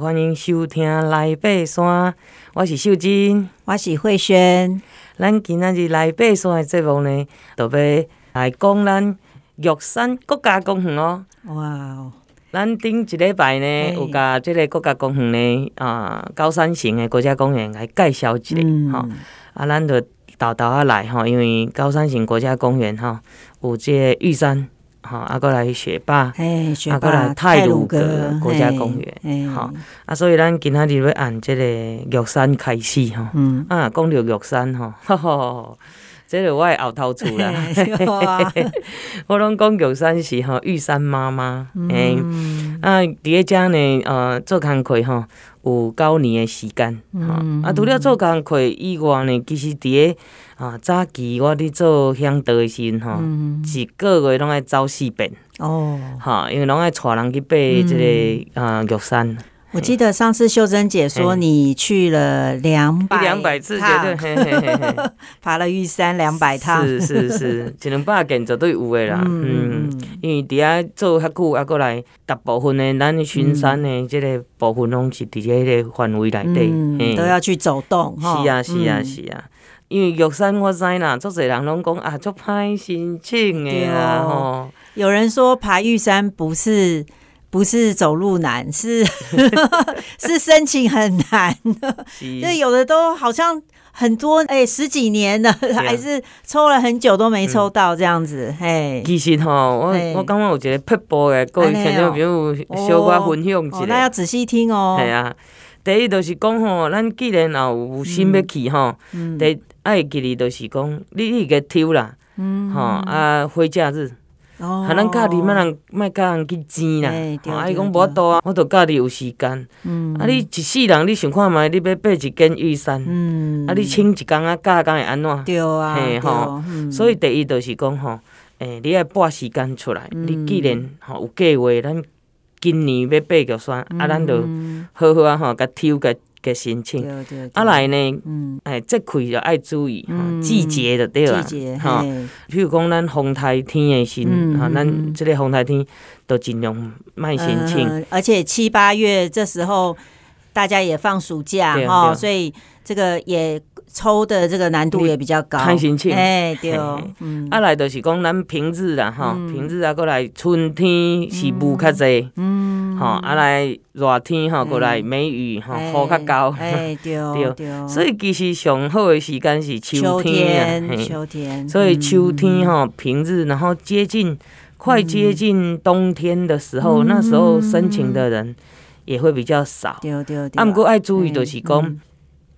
欢迎收听来爬山，我是秀珍，我是慧萱。咱今仔日来爬山的节目呢，就要来讲咱玉山国家公园哦。哇！咱顶一礼拜呢，有甲即个国家公园呢，啊，高山型的国家公园来介绍一下吼、嗯哦。啊，咱就豆豆仔来吼，因为高山型国家公园哈，有即个玉山。好，啊，过来雪霸，啊，过来泰鲁阁国家公园，好，啊，所以咱今仔日要按即个玉山开始吼，嗯，啊，讲到玉山哈，哈哈，这个我的后头厝啦，我拢讲玉山是吼玉山妈妈，嗯，啊，伫咧遮呢，呃，做工课吼有九年的时间，嗯，啊，除了做工课以外呢，其实伫咧。啊，早期我伫做向导的时阵吼，嗯、一个月拢爱走四遍哦，哈，因为拢爱带人去爬这个啊玉山。我记得上次秀珍姐说你去了两百两百次，对对，爬了玉山两百趟，是是是，一两百件绝对有的啦。嗯，因为伫遐做遐久，啊，过来大部分的咱巡山的这个部分拢是伫这个范围内底，嗯，都要去走动。是啊是啊是啊。因为玉山我知啦，足侪人拢讲啊，足歹申请的啦有人说爬玉山不是不是走路难，是 是申请很难。是，就有的都好像很多哎、欸、十几年了，啊、还是抽了很久都没抽到这样子。嘿、嗯，其实吼，我我感觉有一个撇步的，各位听众朋友小可分享一下、哦哦。那要仔细听哦。系啊，第一就是讲吼，咱既然也有心要去吼，嗯、第。爱记哩，就是讲你你个抽啦，吼啊，回假日，哈，咱家己莫人莫甲人去争啦，啊，伊讲无法度啊，我著家己有时间，啊，你一世人你想看觅，你要爬一间玉山，啊，你请一工啊，假工会安怎？对啊，嘿吼，所以第一着是讲吼，诶，你爱拨时间出来，你既然吼有计划，咱今年要爬玉山，啊，咱着好好啊吼，甲抽甲。个申请，啊来呢，哎，这开就爱注意，季节就对啦，哈，譬如讲咱风台天的时，哈，咱这个风台天都尽量卖申请，而且七八月这时候大家也放暑假哈，所以这个也抽的这个难度也比较高，看心情，哎对，啊来就是讲咱平日啦，哈，平日啊过来春天是雾较济，嗯。吼，啊来热天吼，过来梅雨吼，雨较高，哎 对对，所以其实上好的时间是秋天啊，秋天，所以秋天吼平日，然后接近快接近冬天的时候，那时候申请的人也会比较少，对对对，啊，毋过爱注意就是讲。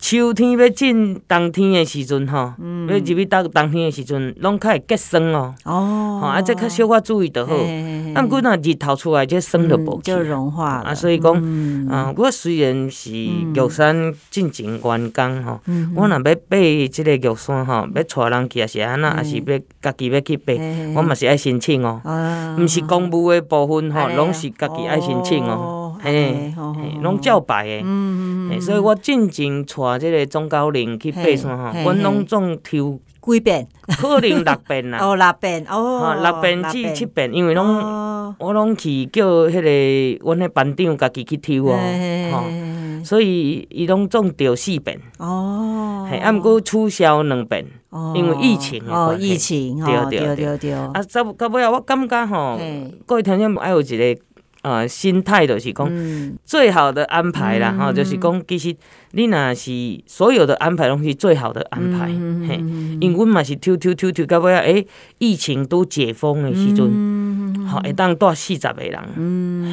秋天要进冬天的时阵，吼，要入去到冬天的时阵，拢较会结霜哦。哦，啊，这较小可注意就好。啊，毋过若日头出来，这霜就无去。就融化。啊，所以讲，啊，我虽然是玉山进前员工吼，我若要爬即个玉山吼，要带人去也是安那，也是要家己要去爬，我嘛是爱申请哦。毋是公务的部分吼，拢是家己爱申请哦。嘿，拢照排的。嗯嗯。所以我进前带。话这个中高龄去爬山吼，阮拢总抽几遍，可能六遍啦。哦，六遍哦，六遍至七遍，因为拢我拢去叫迄个阮迄班长家己去抽哦，所以伊拢总抽四遍。哦，嘿，啊，毋过取消两遍，因为疫情哦，疫情，对对对对。啊，到到尾啊，我感觉吼，各位听众爱有一个呃心态，就是讲最好的安排啦，吼，就是讲其实。你若是所有的安排拢是最好的安排，嘿，因为阮嘛是抽抽抽抽到尾啊，诶，疫情都解封的时阵，吼，会当带四十个人，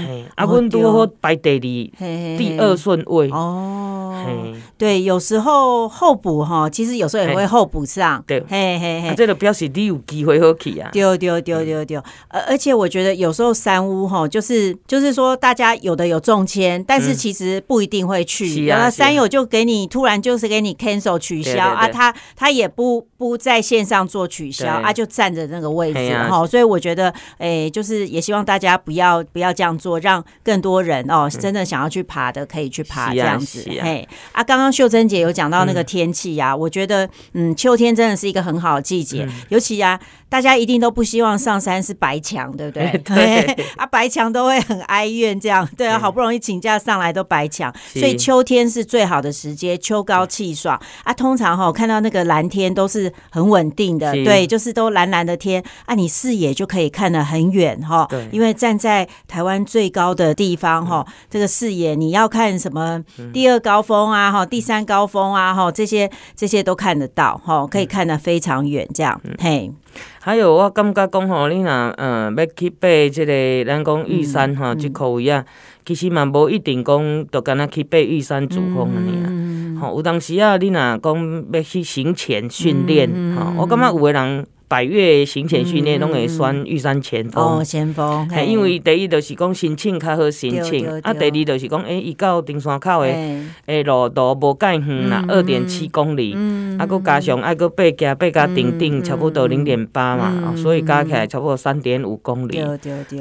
嘿，啊，阮拄好排第二第二顺位，哦，嘿，对，有时候候补哈，其实有时候也会候补上，对，嘿嘿嘿，这个表示你有机会好去啊，对对对对对，而而且我觉得有时候山屋哈，就是就是说大家有的有中签，但是其实不一定会去，然后三友。就给你突然就是给你 cancel 取消啊，他他也不不在线上做取消啊，就占着那个位置哈，所以我觉得诶，就是也希望大家不要不要这样做，让更多人哦真的想要去爬的可以去爬这样子，啊，刚刚秀珍姐有讲到那个天气呀，我觉得，嗯，秋天真的是一个很好的季节，尤其呀，大家一定都不希望上山是白墙，对不对？对，啊，白墙都会很哀怨，这样，对啊，好不容易请假上来都白墙，所以秋天是最好的时节，秋高气爽。啊。通常哈，看到那个蓝天都是很稳定的，对，就是都蓝蓝的天啊，你视野就可以看得很远哈，因为站在台湾最高的地方哈，这个视野你要看什么第二高峰啊哈，第三高峰啊哈，这些这些都看得到哈，可以看得非常远这样嘿。还有我感觉讲吼，你若嗯要去爬这个咱讲玉山哈，这个位啊，其实嘛无一定讲就敢若去爬玉山主峰安尼啊，吼有当时啊，你若讲要去行前训练哈，我感觉有的人。百越行前训练拢会选玉山前锋。哦，前锋，因为第一就是讲申请较好申请，啊，第二就是讲，诶，伊到登山口的诶路途无介远啦，二点七公里，啊，佮加上爱佮爬加爬加顶顶，差不多零点八嘛，所以加起来差不多三点五公里，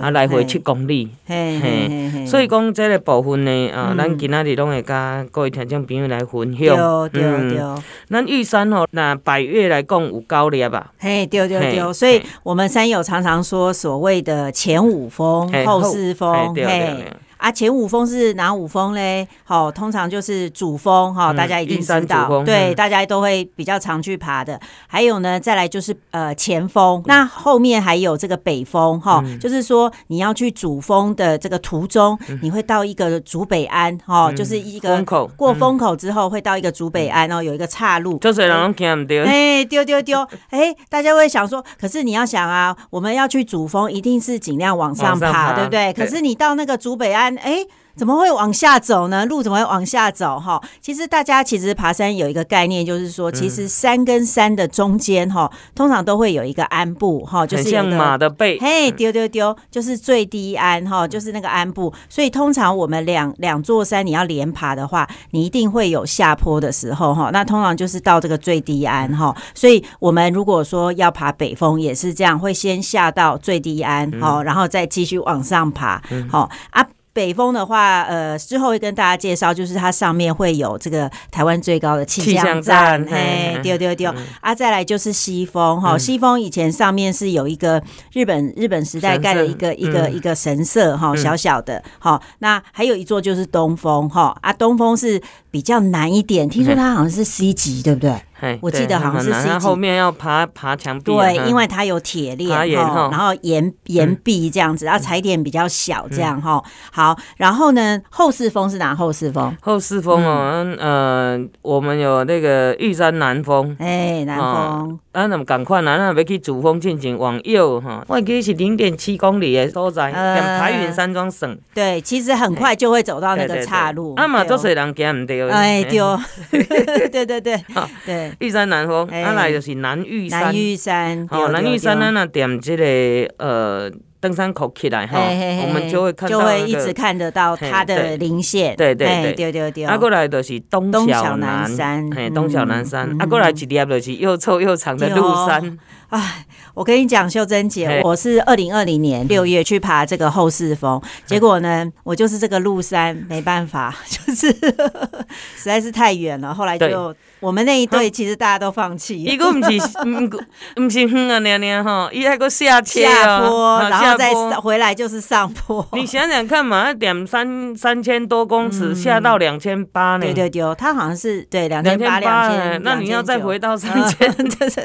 啊，来回七公里，嘿，所以讲这个部分呢，啊，咱今仔日拢会甲各位听众朋友来分享，嗯，咱玉山吼，那百越来讲有九粒吧，嘿。对对对，所以我们山友常常说所谓的前五峰、后四峰，嘿。啊，前五峰是哪五峰嘞？好，通常就是主峰哈，大家一定知道，对，大家都会比较常去爬的。还有呢，再来就是呃前峰，那后面还有这个北峰哈，就是说你要去主峰的这个途中，你会到一个主北安哈，就是一个过风口之后会到一个主北安哦，有一个岔路，就是人看唔到，哎，丢丢丢，哎，大家会想说，可是你要想啊，我们要去主峰，一定是尽量往上爬，对不对？可是你到那个主北安。哎，怎么会往下走呢？路怎么会往下走？哈，其实大家其实爬山有一个概念，就是说，其实山跟山的中间，哈，通常都会有一个鞍部，哈，就是像马的背，嘿，丢丢丢，就是最低鞍，哈，就是那个鞍部。所以通常我们两两座山你要连爬的话，你一定会有下坡的时候，哈。那通常就是到这个最低鞍，哈。所以我们如果说要爬北峰，也是这样，会先下到最低鞍，好，然后再继续往上爬，好啊。北风的话，呃，之后会跟大家介绍，就是它上面会有这个台湾最高的气象站，嘿，丢丢丢啊！再来就是西风，哈，西风以前上面是有一个日本日本时代盖的一个一个一个神社，哈，小小的，哈。那还有一座就是东风，哈啊，东风是比较难一点，听说它好像是 C 级，对不对？我记得好像是 C 级，后面要爬爬墙壁，对，因为它有铁链，然后岩岩壁这样子，然后踩点比较小，这样哈。好，然后呢，后四峰是哪？后四峰？后四峰哦，呃，我们有那个玉山南峰，哎，南峰，啊，那么赶快啊，那要去主峰进行往右哈，我记得是零点七公里的所在，跟排云山庄省。对，其实很快就会走到那个岔路。啊嘛，都是人行唔对。哎，对，对对对，对。玉山南峰，啊来就是南玉山。南玉山，哦，南玉山，咱那点这个呃登山口起来哈，我们就会看到，就会一直看得到它的零线。对对对对对。啊，过来就是东小南山，嘿，东小南山。啊，过来一点就是又臭又长的鹿山。哎，我跟你讲，秀珍姐，我是二零二零年六月去爬这个后四峰，结果呢，我就是这个鹿山没办法，就是实在是太远了，后来就。我们那一队其实大家都放弃。伊个不是，不是远啊，娘娘哈，伊还个下下坡，然后再回来就是上坡。你想想看嘛，点三三千多公尺下到两千八呢？对对对，他好像是对两千八两千，那你要再回到三千，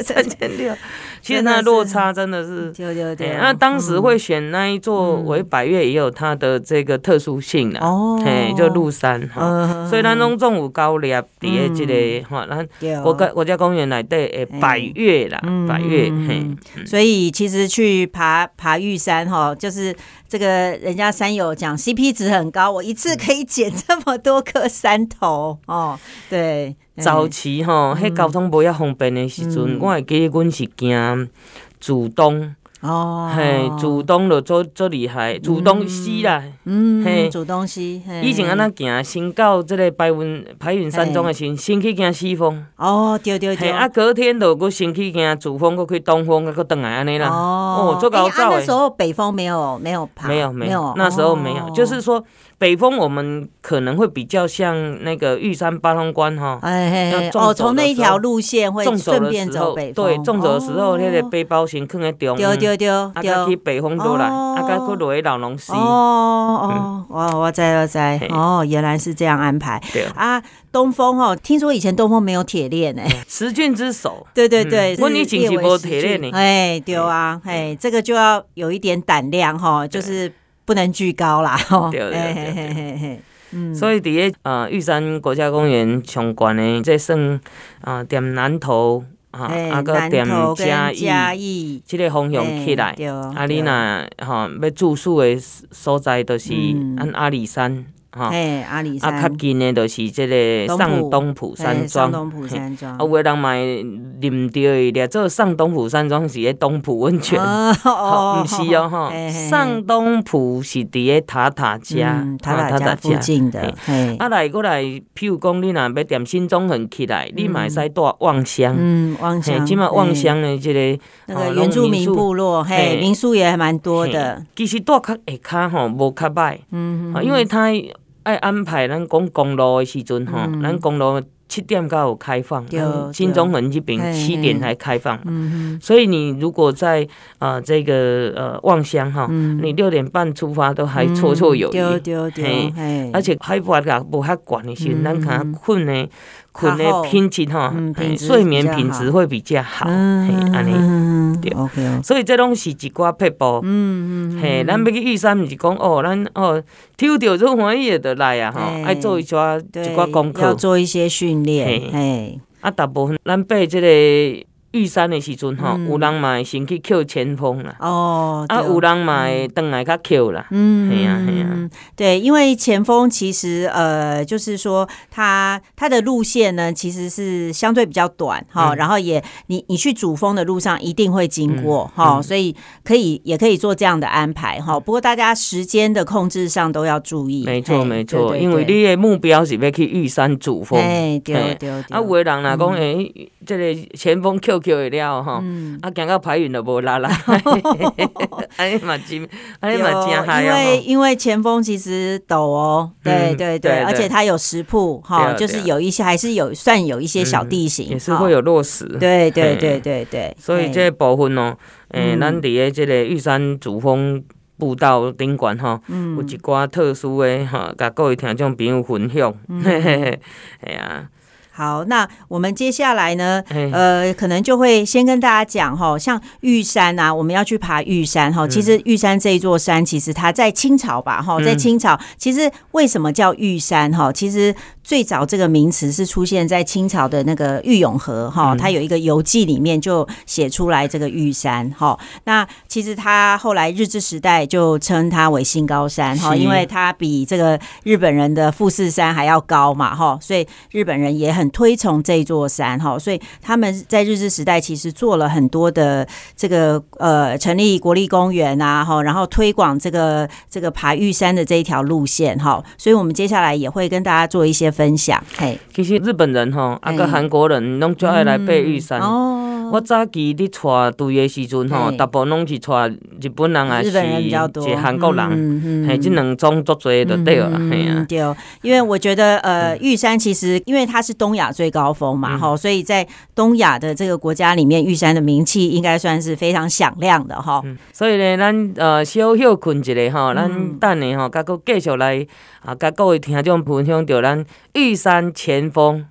三千六，其实那落差真的是。对对对。那当时会选那一座为百岳，也有它的这个特殊性的哦，嘿，就鹿山哈，所以咱拢总有高立伫诶这个哈。国家国家公园来对诶，百越啦，百越嘿，所以其实去爬爬玉山哈，就是这个人家山友讲 CP 值很高，我一次可以捡这么多颗山头哦。对，早期哈，迄交通不要方便的时阵，我会记得阮是行主东哦，嘿，主东就做做厉害，主东西啦。嗯，嘿，煮东西。以前安那行，先到这个白云白云山庄的时，先去行西风。哦，对对对。啊，隔天就佫先去行主峰，佫去东峰，佫倒来安尼啦。哦，做高照。那时候北峰没有没有爬，没有没有，那时候没有，就是说。北峰我们可能会比较像那个玉山八通关哈，哦，从那一条路线会顺便走北对，纵走的时候那个背包先放在中，对对对，啊，去北峰都来，啊，个去落去荖浓溪。哦哦，我我知我知，哦，原来是这样安排。对啊，东峰哦，听说以前东峰没有铁链诶，十郡之首。对对对，我以前是没铁链呢。哎，对啊，哎，这个就要有一点胆量哈，就是。不能惧高啦，对对对，嗯，所以伫个呃玉山国家公园上悬的，这算啊点南投啊，啊搁点嘉义，即个方向起来，啊你若吼要住宿的所在，就是按阿里山。嘿，阿里山啊，较近的就是这个上东埔山庄。上东埔山庄，啊，有的人嘛会啉到伊咧，做上东埔山庄是喺东埔温泉。哦，唔是哦，哈，上东埔是伫个塔塔加，塔塔加附近的。啊，来过来，譬如讲，你若要踮新中横起来，你嘛会使住望乡。嗯，望乡。即嘛望乡的这个那个原住民部落，嘿，民宿也还蛮多的。其实住较下骹吼，无较歹。嗯，因为他。爱安排咱讲公路的时阵吼，咱公路七点才有开放，新中横这边七点才开放。所以你如果在啊这个呃望乡哈，你六点半出发都还绰绰有余。而且海拔也无遐悬的时阵，咱可能困呢。困的品质哈，睡眠品质会比较好，嘿，安尼。对，所以这拢是一寡撇步，嗯嗯，嘿，咱要去玉山，毋是讲哦，咱哦，抽到这欢喜的就来啊，吼，爱做一寡一寡功课，要做一些训练，嘿，啊，大部分咱爬即个。玉山的时阵吼，有人嘛会先去扣前锋啦，哦，啊，有人嘛会转来较扣啦，嗯，系啊系啊，对，因为前锋其实呃，就是说他他的路线呢，其实是相对比较短哈，然后也你你去主峰的路上一定会经过哈，所以可以也可以做这样的安排哈。不过大家时间的控制上都要注意，没错没错，因为你的目标是要去玉山主峰，哎对对，啊，有的人来讲诶，这个前锋扣。叫会了吼，啊，行到排云都无力啦，安尼嘛真，安尼嘛真嗨哦。因为因为前锋其实陡哦，对对对，而且它有石铺哈，就是有一些还是有算有一些小地形，也是会有落石。对对对对对，所以这部分哦，诶，咱伫诶这个玉山主峰步道顶悬哈，有一寡特殊的哈，甲各位听众朋友分享，嘿嘿嘿，系啊。好，那我们接下来呢？呃，可能就会先跟大家讲哈，像玉山啊，我们要去爬玉山哈。其实玉山这一座山，其实它在清朝吧哈，在清朝，其实为什么叫玉山哈？其实。最早这个名词是出现在清朝的那个郁永河哈，它有一个游记里面就写出来这个玉山哈。那其实它后来日治时代就称它为新高山哈，因为它比这个日本人的富士山还要高嘛哈，所以日本人也很推崇这座山哈，所以他们在日治时代其实做了很多的这个呃成立国立公园啊哈，然后推广这个这个爬玉山的这一条路线哈，所以我们接下来也会跟大家做一些。分享，嘿，其实日本人哈，啊个韩国人拢最爱来爬玉山。我早期伫带队的时阵吼，大部分拢是带日本人还是一韩国人，嘿，这两种作多就对了，嘿啊，对，因为我觉得呃，玉山其实因为它是东亚最高峰嘛，吼，所以在东亚的这个国家里面，玉山的名气应该算是非常响亮的哈。所以呢，咱呃小休困一下吼，咱等下吼，甲阁继续来啊，甲各位听众分享到咱玉山前锋。